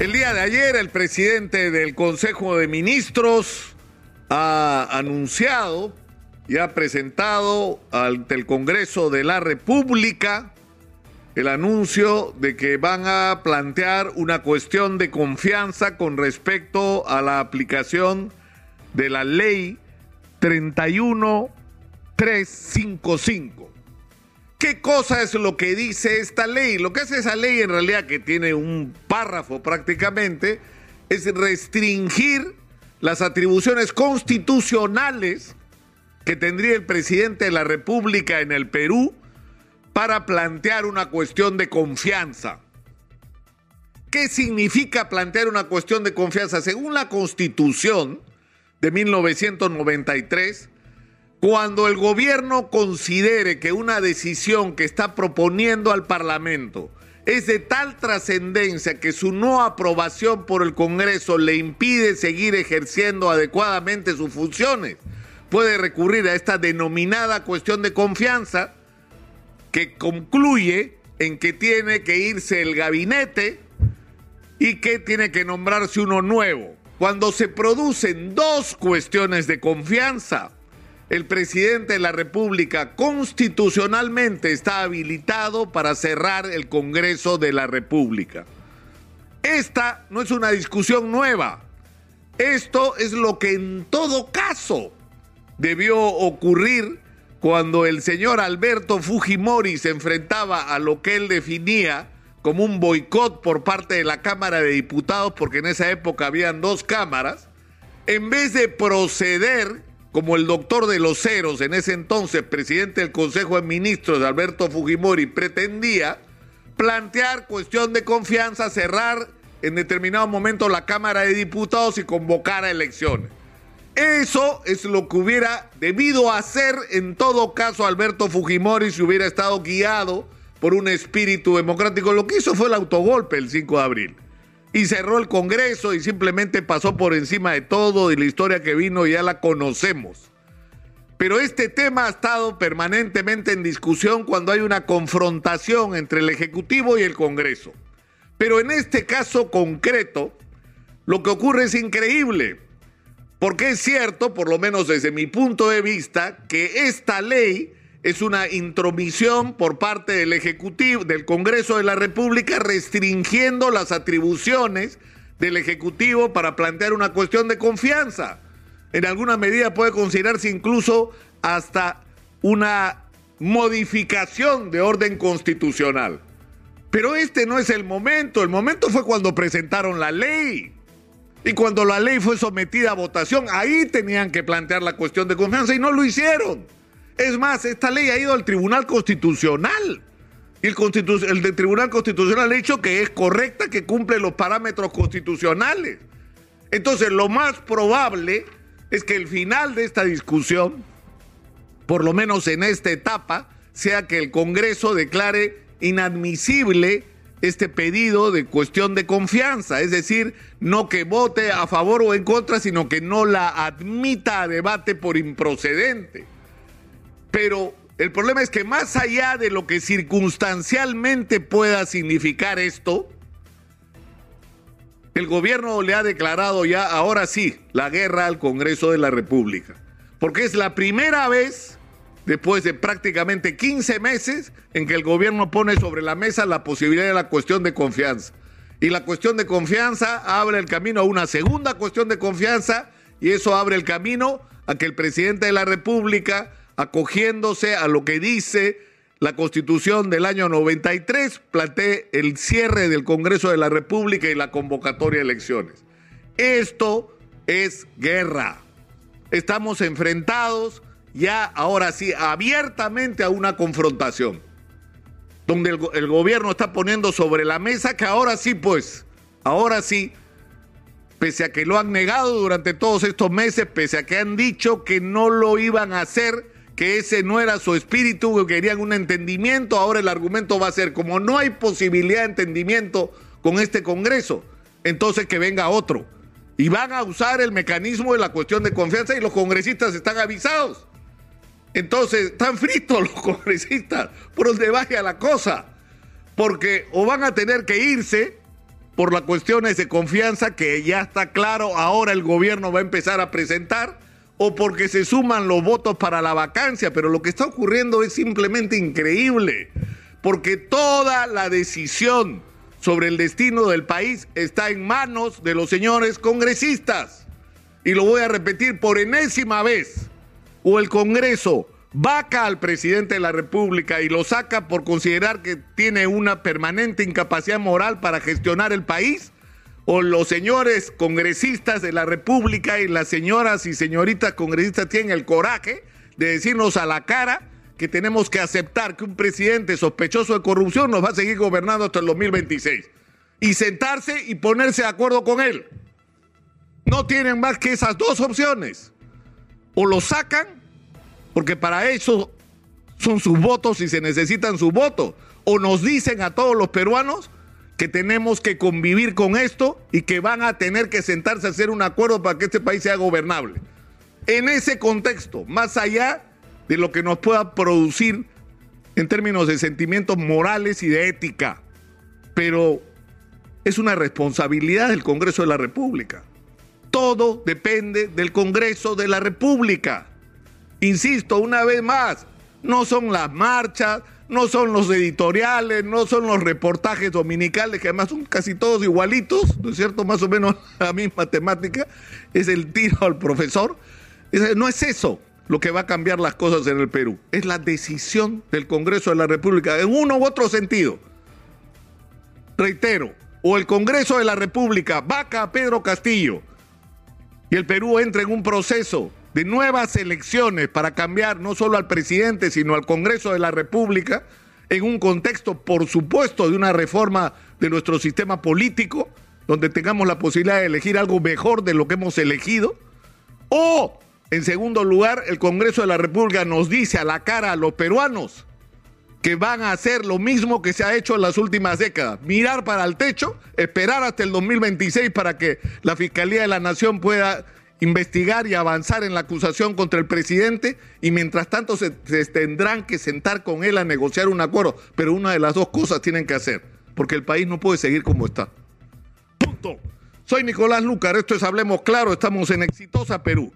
El día de ayer el presidente del Consejo de Ministros ha anunciado y ha presentado ante el Congreso de la República el anuncio de que van a plantear una cuestión de confianza con respecto a la aplicación de la ley 31355. ¿Qué cosa es lo que dice esta ley? Lo que hace esa ley en realidad, que tiene un párrafo prácticamente, es restringir las atribuciones constitucionales que tendría el presidente de la República en el Perú para plantear una cuestión de confianza. ¿Qué significa plantear una cuestión de confianza? Según la Constitución de 1993, cuando el gobierno considere que una decisión que está proponiendo al Parlamento es de tal trascendencia que su no aprobación por el Congreso le impide seguir ejerciendo adecuadamente sus funciones, puede recurrir a esta denominada cuestión de confianza que concluye en que tiene que irse el gabinete y que tiene que nombrarse uno nuevo. Cuando se producen dos cuestiones de confianza, el presidente de la República constitucionalmente está habilitado para cerrar el Congreso de la República. Esta no es una discusión nueva. Esto es lo que en todo caso debió ocurrir cuando el señor Alberto Fujimori se enfrentaba a lo que él definía como un boicot por parte de la Cámara de Diputados, porque en esa época habían dos cámaras, en vez de proceder como el doctor de los ceros, en ese entonces presidente del Consejo de Ministros, Alberto Fujimori, pretendía plantear cuestión de confianza, cerrar en determinado momento la Cámara de Diputados y convocar a elecciones. Eso es lo que hubiera debido hacer en todo caso Alberto Fujimori si hubiera estado guiado por un espíritu democrático. Lo que hizo fue el autogolpe el 5 de abril y cerró el Congreso y simplemente pasó por encima de todo y la historia que vino ya la conocemos. Pero este tema ha estado permanentemente en discusión cuando hay una confrontación entre el Ejecutivo y el Congreso. Pero en este caso concreto, lo que ocurre es increíble, porque es cierto, por lo menos desde mi punto de vista, que esta ley es una intromisión por parte del Ejecutivo, del Congreso de la República, restringiendo las atribuciones del Ejecutivo para plantear una cuestión de confianza. En alguna medida puede considerarse incluso hasta una modificación de orden constitucional. Pero este no es el momento, el momento fue cuando presentaron la ley. Y cuando la ley fue sometida a votación, ahí tenían que plantear la cuestión de confianza y no lo hicieron. Es más, esta ley ha ido al Tribunal Constitucional. Y el, Tribunal Constitucional ha dicho que es correcta, que cumple los parámetros constitucionales. Entonces, lo más probable es que el final de esta discusión, por lo menos en esta etapa, sea que el Congreso declare inadmisible este pedido de cuestión de confianza, es decir, no que vote a favor o en contra, sino que no la admita a debate por improcedente. Pero el problema es que más allá de lo que circunstancialmente pueda significar esto, el gobierno le ha declarado ya, ahora sí, la guerra al Congreso de la República. Porque es la primera vez, después de prácticamente 15 meses, en que el gobierno pone sobre la mesa la posibilidad de la cuestión de confianza. Y la cuestión de confianza abre el camino a una segunda cuestión de confianza y eso abre el camino a que el presidente de la República acogiéndose a lo que dice la Constitución del año 93, plantee el cierre del Congreso de la República y la convocatoria de elecciones. Esto es guerra. Estamos enfrentados ya ahora sí abiertamente a una confrontación, donde el, el gobierno está poniendo sobre la mesa que ahora sí, pues, ahora sí, pese a que lo han negado durante todos estos meses, pese a que han dicho que no lo iban a hacer, que ese no era su espíritu, que querían un entendimiento, ahora el argumento va a ser, como no hay posibilidad de entendimiento con este Congreso, entonces que venga otro. Y van a usar el mecanismo de la cuestión de confianza y los congresistas están avisados. Entonces, están fritos los congresistas por donde vaya la cosa. Porque o van a tener que irse por las cuestiones de confianza que ya está claro, ahora el gobierno va a empezar a presentar, o porque se suman los votos para la vacancia, pero lo que está ocurriendo es simplemente increíble, porque toda la decisión sobre el destino del país está en manos de los señores congresistas. Y lo voy a repetir por enésima vez. O el Congreso vaca al presidente de la República y lo saca por considerar que tiene una permanente incapacidad moral para gestionar el país, o los señores congresistas de la República y las señoras y señoritas congresistas tienen el coraje de decirnos a la cara que tenemos que aceptar que un presidente sospechoso de corrupción nos va a seguir gobernando hasta el 2026 y sentarse y ponerse de acuerdo con él. No tienen más que esas dos opciones. O lo sacan, porque para eso son sus votos y se necesitan sus votos. O nos dicen a todos los peruanos que tenemos que convivir con esto y que van a tener que sentarse a hacer un acuerdo para que este país sea gobernable. En ese contexto, más allá de lo que nos pueda producir en términos de sentimientos morales y de ética, pero es una responsabilidad del Congreso de la República. Todo depende del Congreso de la República. Insisto, una vez más, no son las marchas, no son los editoriales, no son los reportajes dominicales, que además son casi todos igualitos, ¿no es cierto? Más o menos la misma temática, es el tiro al profesor. No es eso lo que va a cambiar las cosas en el Perú, es la decisión del Congreso de la República, en uno u otro sentido. Reitero, o el Congreso de la República vaca a Pedro Castillo y el Perú entra en un proceso de nuevas elecciones para cambiar no solo al presidente, sino al Congreso de la República, en un contexto, por supuesto, de una reforma de nuestro sistema político, donde tengamos la posibilidad de elegir algo mejor de lo que hemos elegido. O, en segundo lugar, el Congreso de la República nos dice a la cara a los peruanos que van a hacer lo mismo que se ha hecho en las últimas décadas, mirar para el techo, esperar hasta el 2026 para que la Fiscalía de la Nación pueda investigar y avanzar en la acusación contra el presidente y mientras tanto se, tendrán que sentar con él a negociar un acuerdo. Pero una de las dos cosas tienen que hacer, porque el país no puede seguir como está. Punto. Soy Nicolás Lucar, esto es Hablemos Claro, estamos en Exitosa Perú.